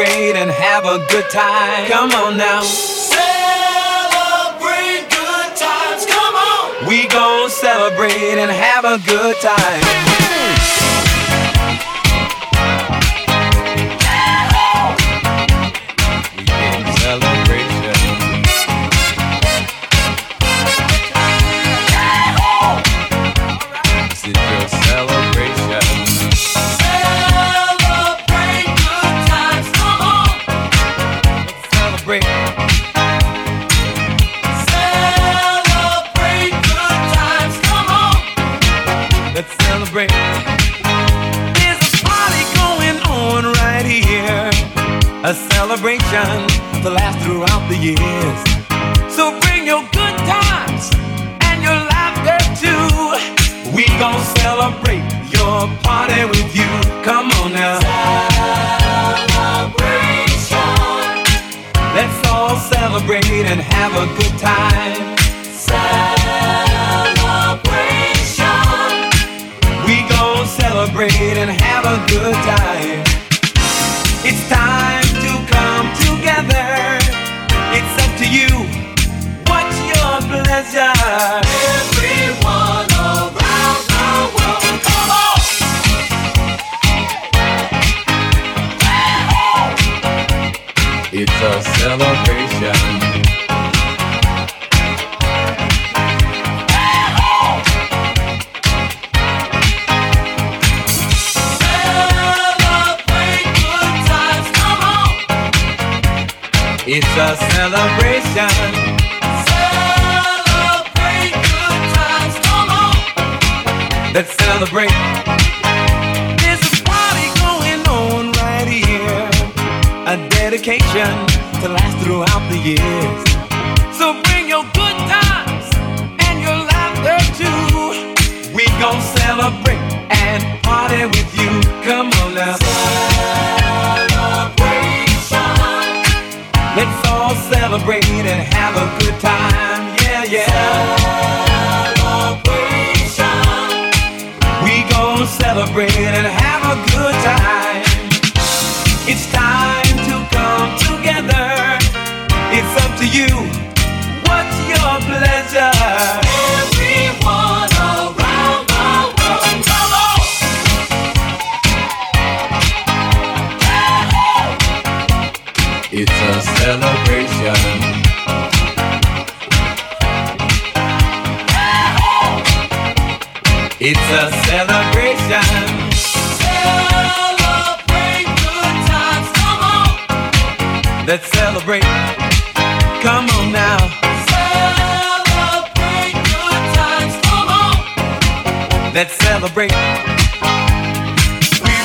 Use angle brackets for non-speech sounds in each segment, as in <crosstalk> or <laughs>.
celebrate and have a good time. Come on now. Celebrate good times, come on. We gon' celebrate and have a good time.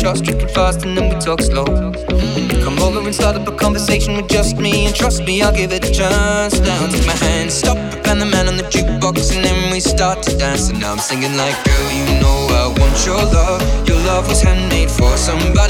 Shots, drinking fast, and then we talk slow. Come over and start up a conversation with just me, and trust me, I'll give it a chance. Now take my hand, stop, and the man on the jukebox, and then we start to dance. And now I'm singing like, girl, you know I want your love. Your love was handmade for somebody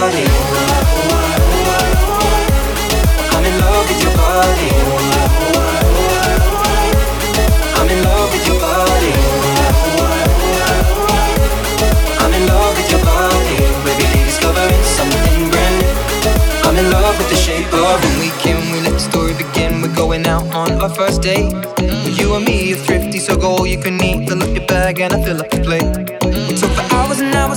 Body. I'm in love with your body. I'm in love with your body. I'm in love with your body. Day discovering something brand new. I'm in love with the shape of when we came, we let the story begin. We're going out on our first date. Mm. You and me are thrifty, so go all you can eat. Fill up your bag and I fill up the plate.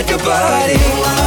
With your body.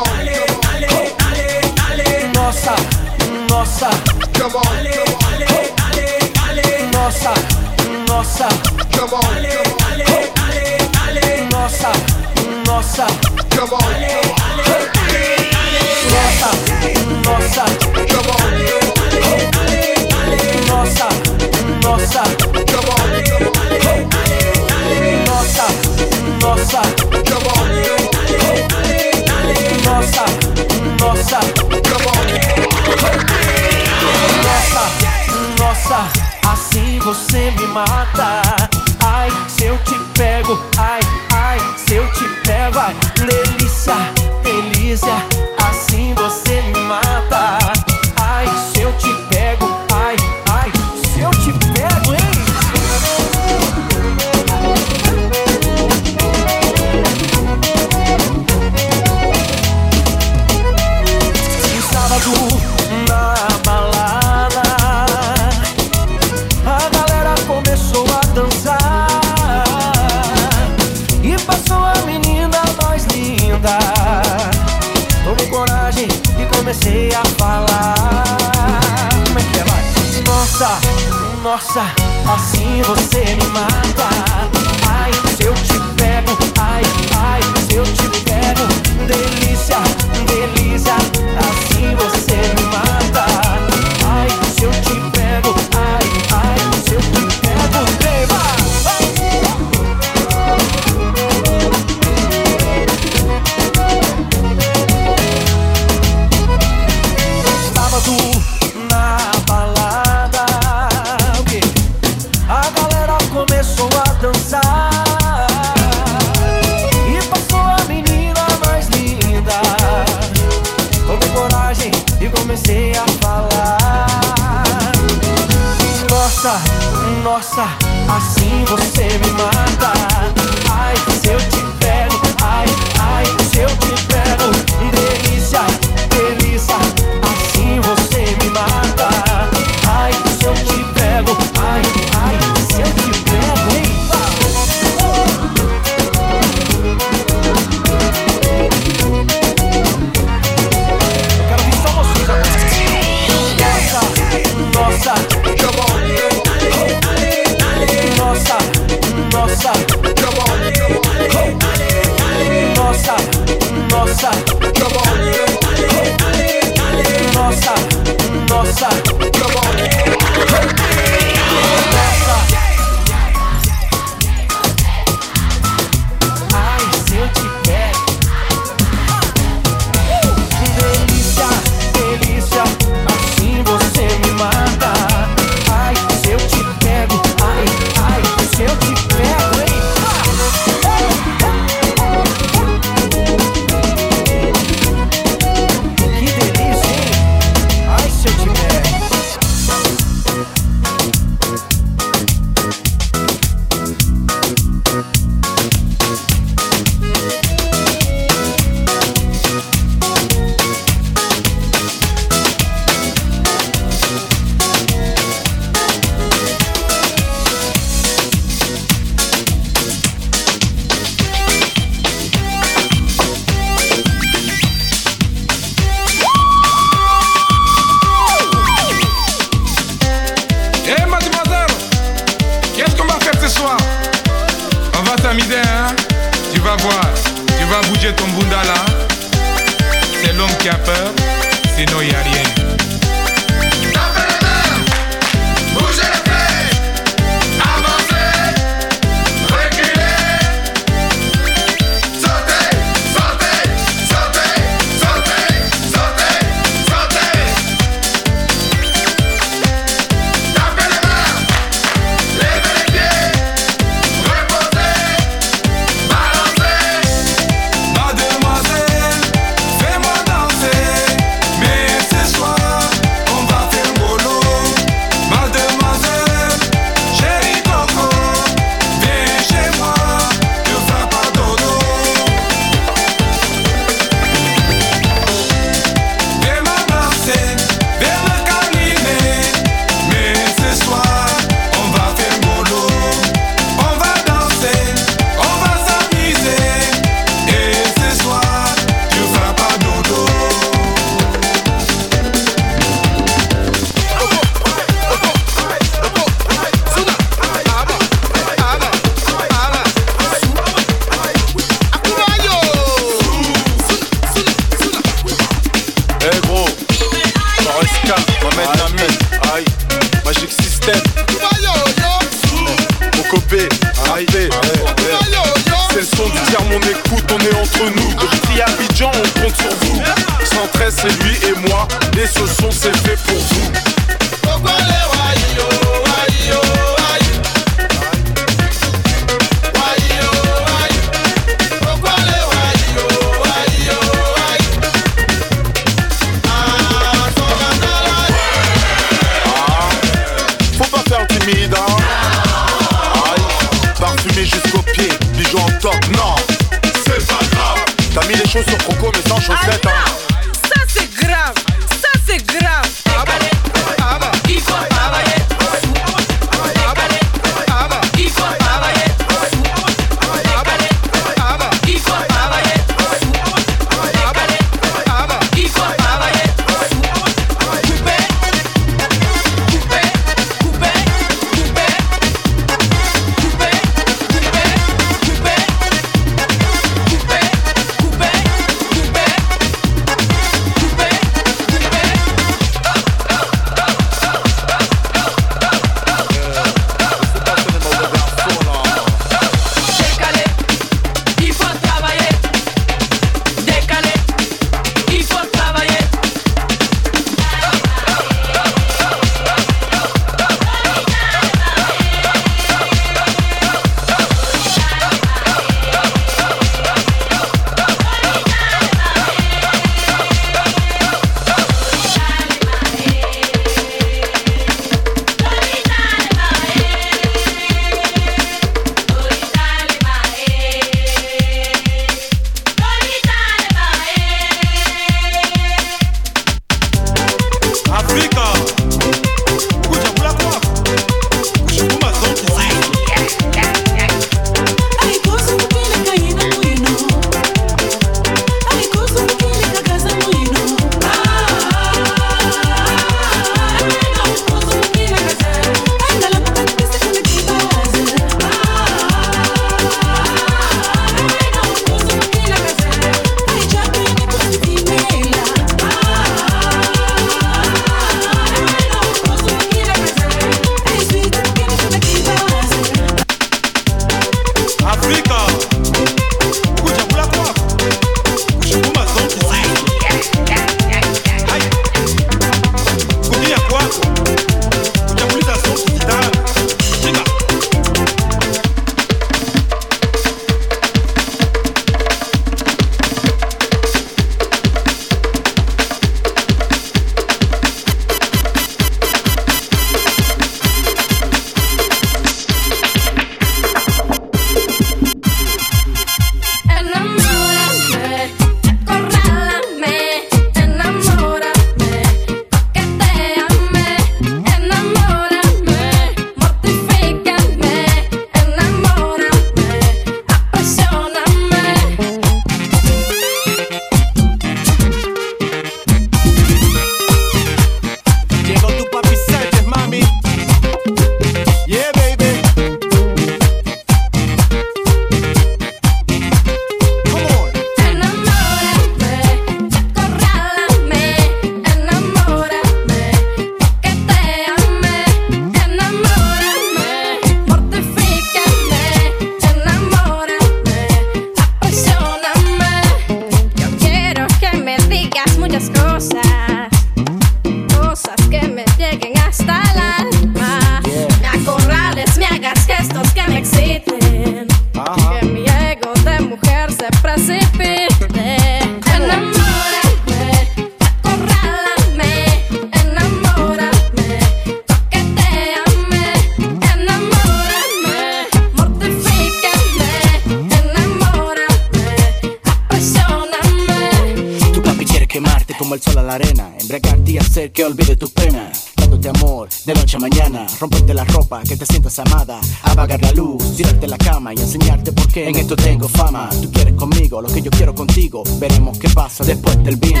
Lo que yo quiero contigo, veremos qué pasa después del vino.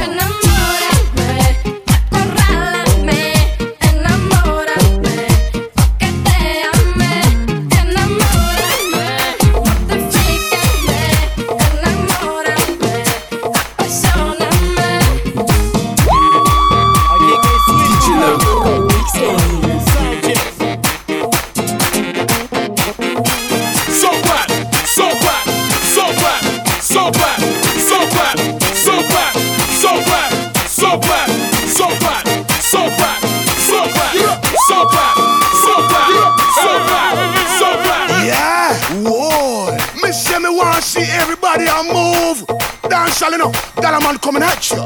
Man coming at you.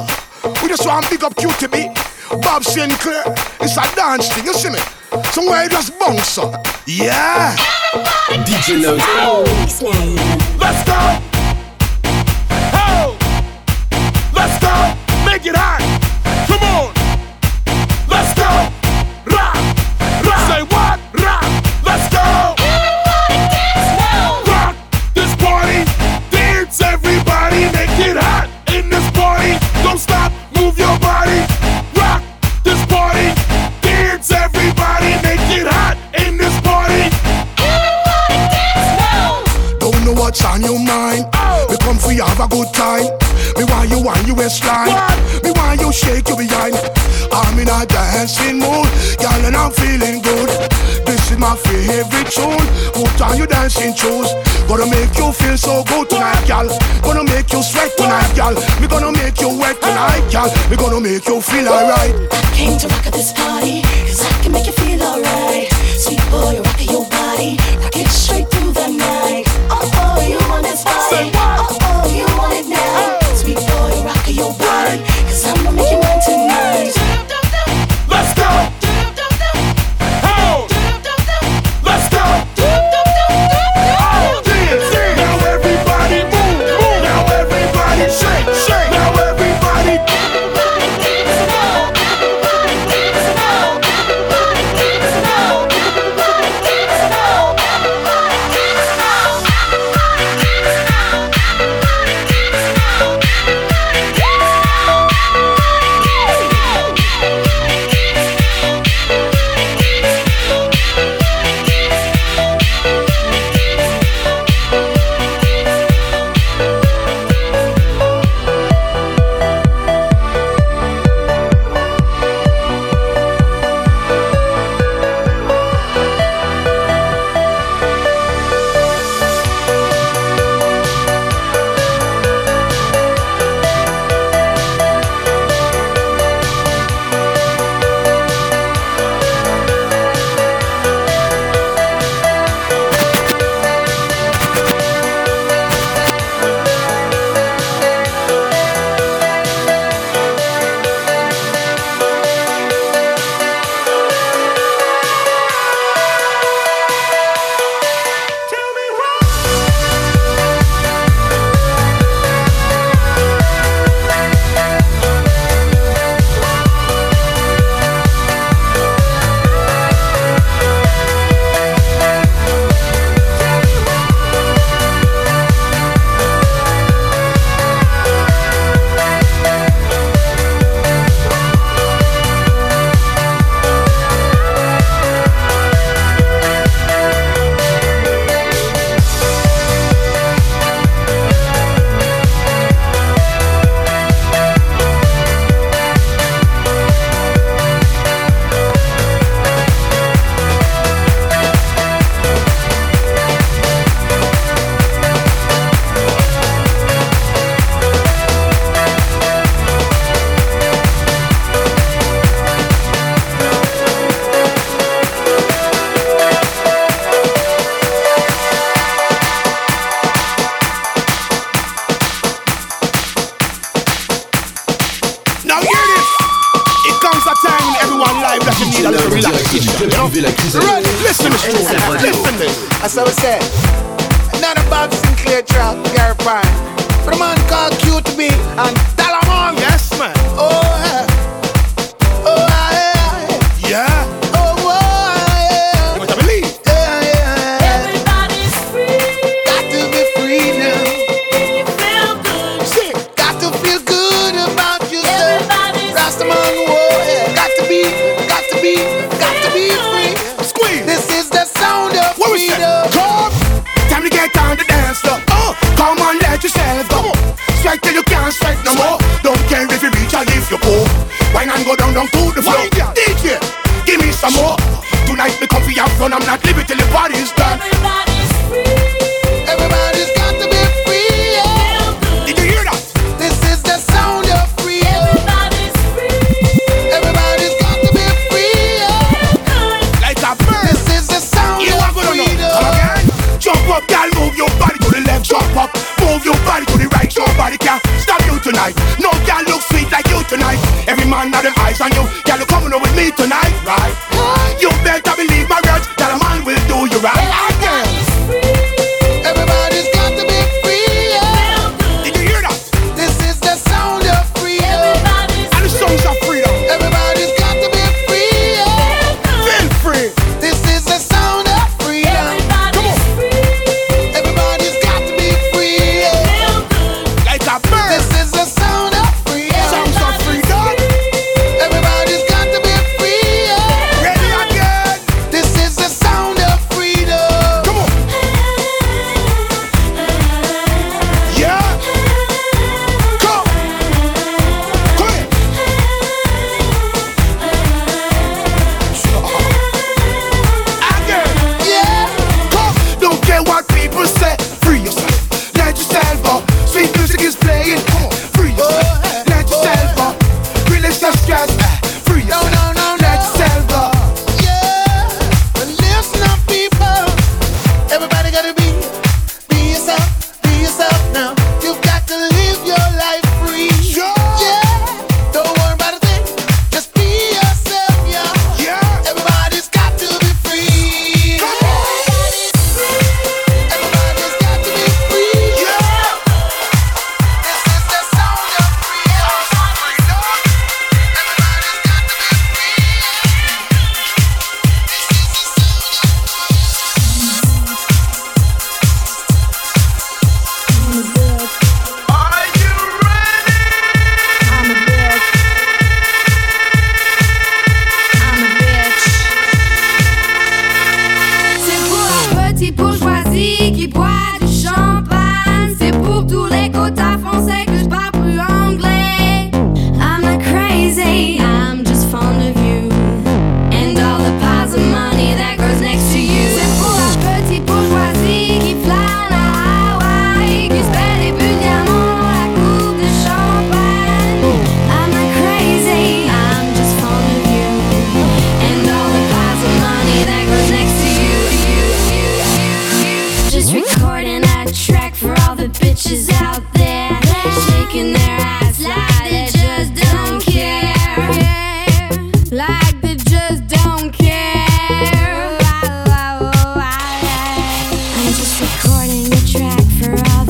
We just want big up Cutee B. Bob Sinclar. It's a dance thing, you see me? Somewhere you just bounce up. Yeah. DJ Low. Let's go. Ho. Let's go. Make it hot. Your waistline. Me want you shake your behind. I'm in a dancing mood, girl, and I'm feeling good. This is my favorite tune. Put on your dancing shoes. Gonna make you feel so good tonight, girl. Gonna make you sweat tonight, girl. Me gonna make you wet tonight, girl. Me gonna make you feel alright. I came to rock at this party, cause I can make you feel alright. Sweet boy, rocking your body, rock it straight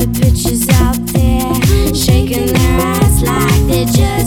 the pictures out there, shaking their ass like they just.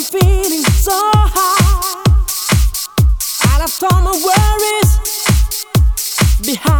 I'm feeling so high. I left all my worries behind.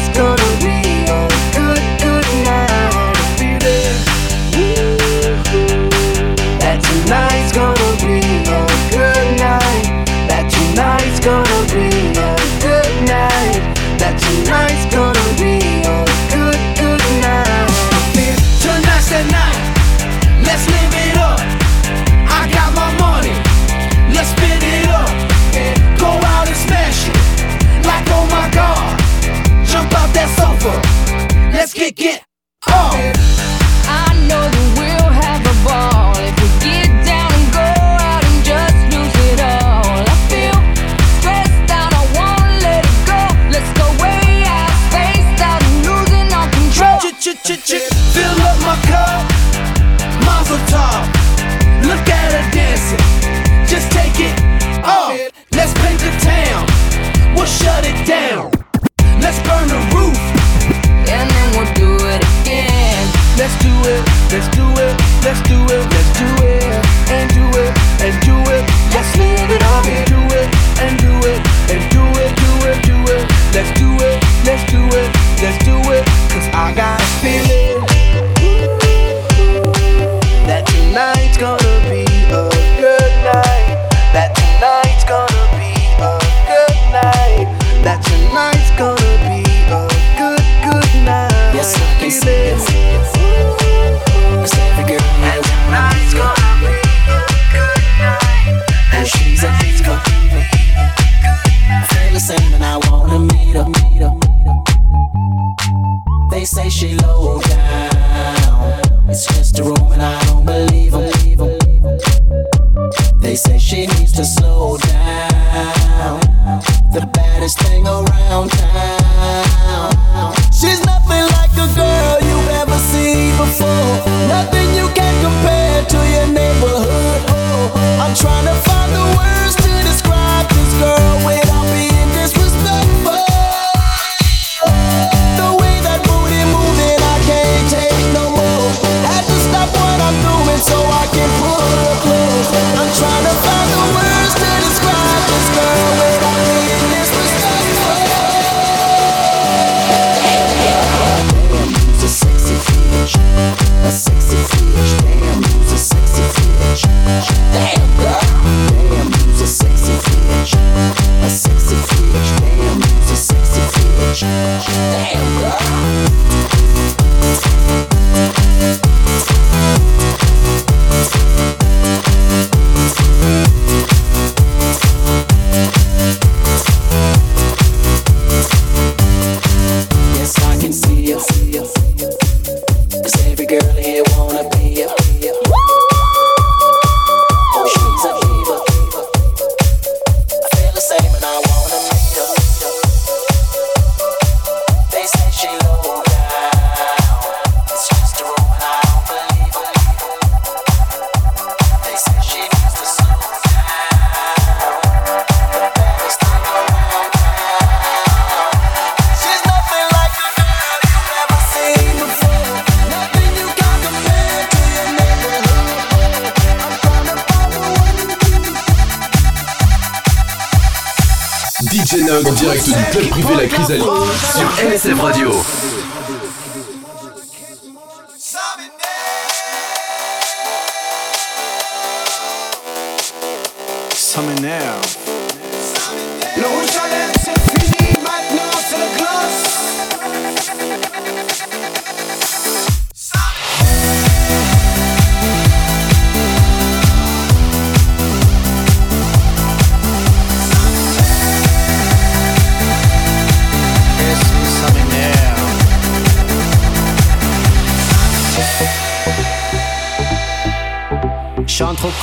Summer now.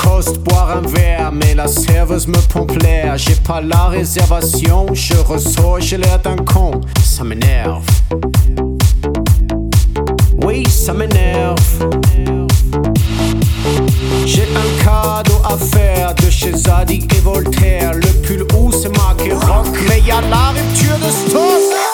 cost, boire un verre, mais la serveuse me pompe l'air. J'ai pas la réservation, je ressors, j'ai l'air d'un con. Ça m'énerve. Oui, ça m'énerve. J'ai un cadeau à faire de chez Zadig et Voltaire. Le pull où c'est marqué rock, mais y'a la rupture de stock.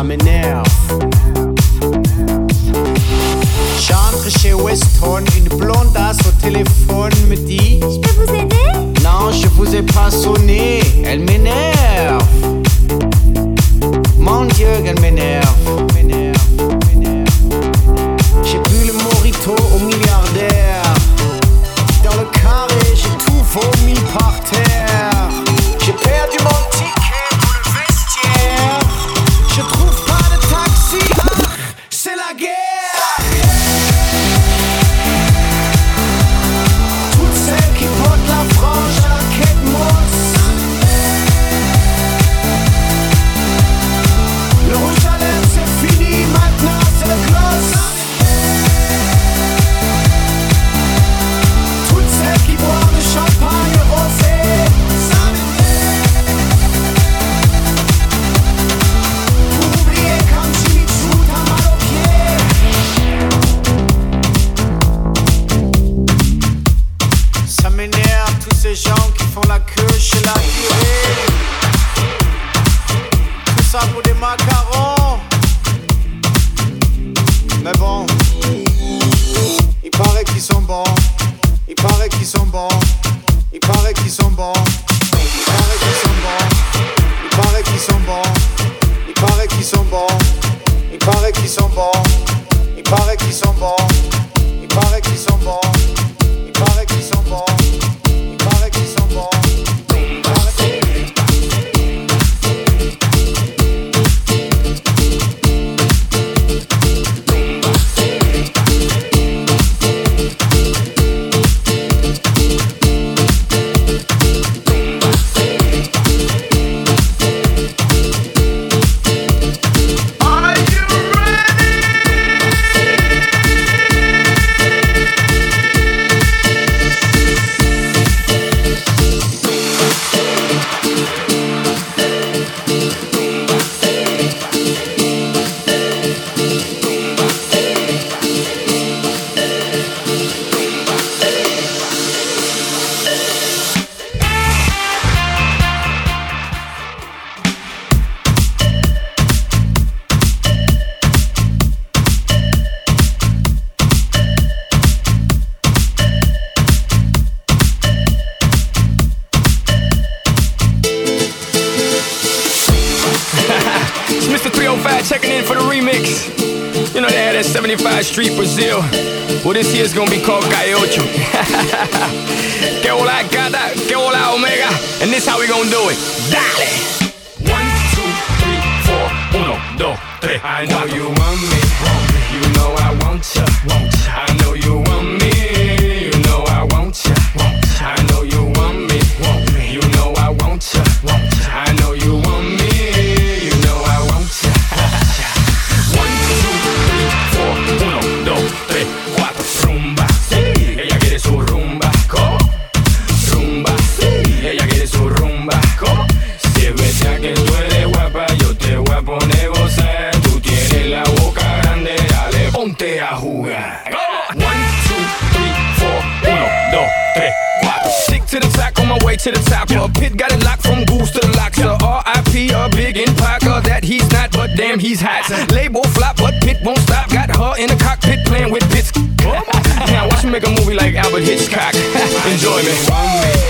I'm in now. Street, Brazil. Well, this year's gonna be called Calle Ocho. <laughs> que hola, gata, que hola, omega. And this how we gonna do it. Dale! One, two, three, four, uno, dos, tres. I know you want me. to the top. Yeah. Pit got it locked from goose to the locks. Yeah. RIP, a big in Parker that he's not, but damn, he's hot. Label flop, but Pit won't stop. Got her in the cockpit playing with bits. <laughs> now watch me make a movie like Alfred Hitchcock. <laughs> Enjoy me.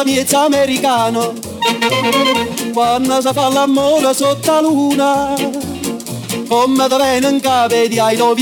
la miezza americano. Quando si fa l'amore sotto la luna come da vengono capi di I love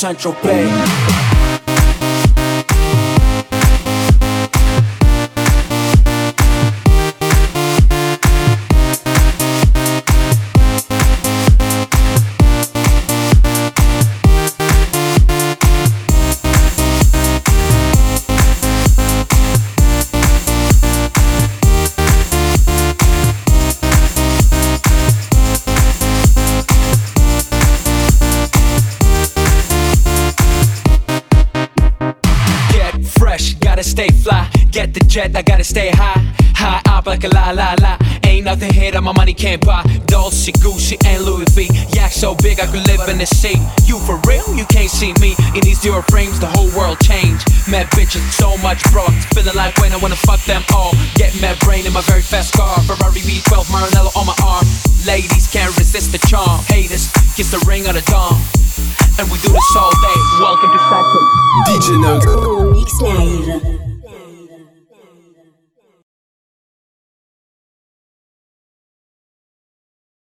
Central Bay. jet. I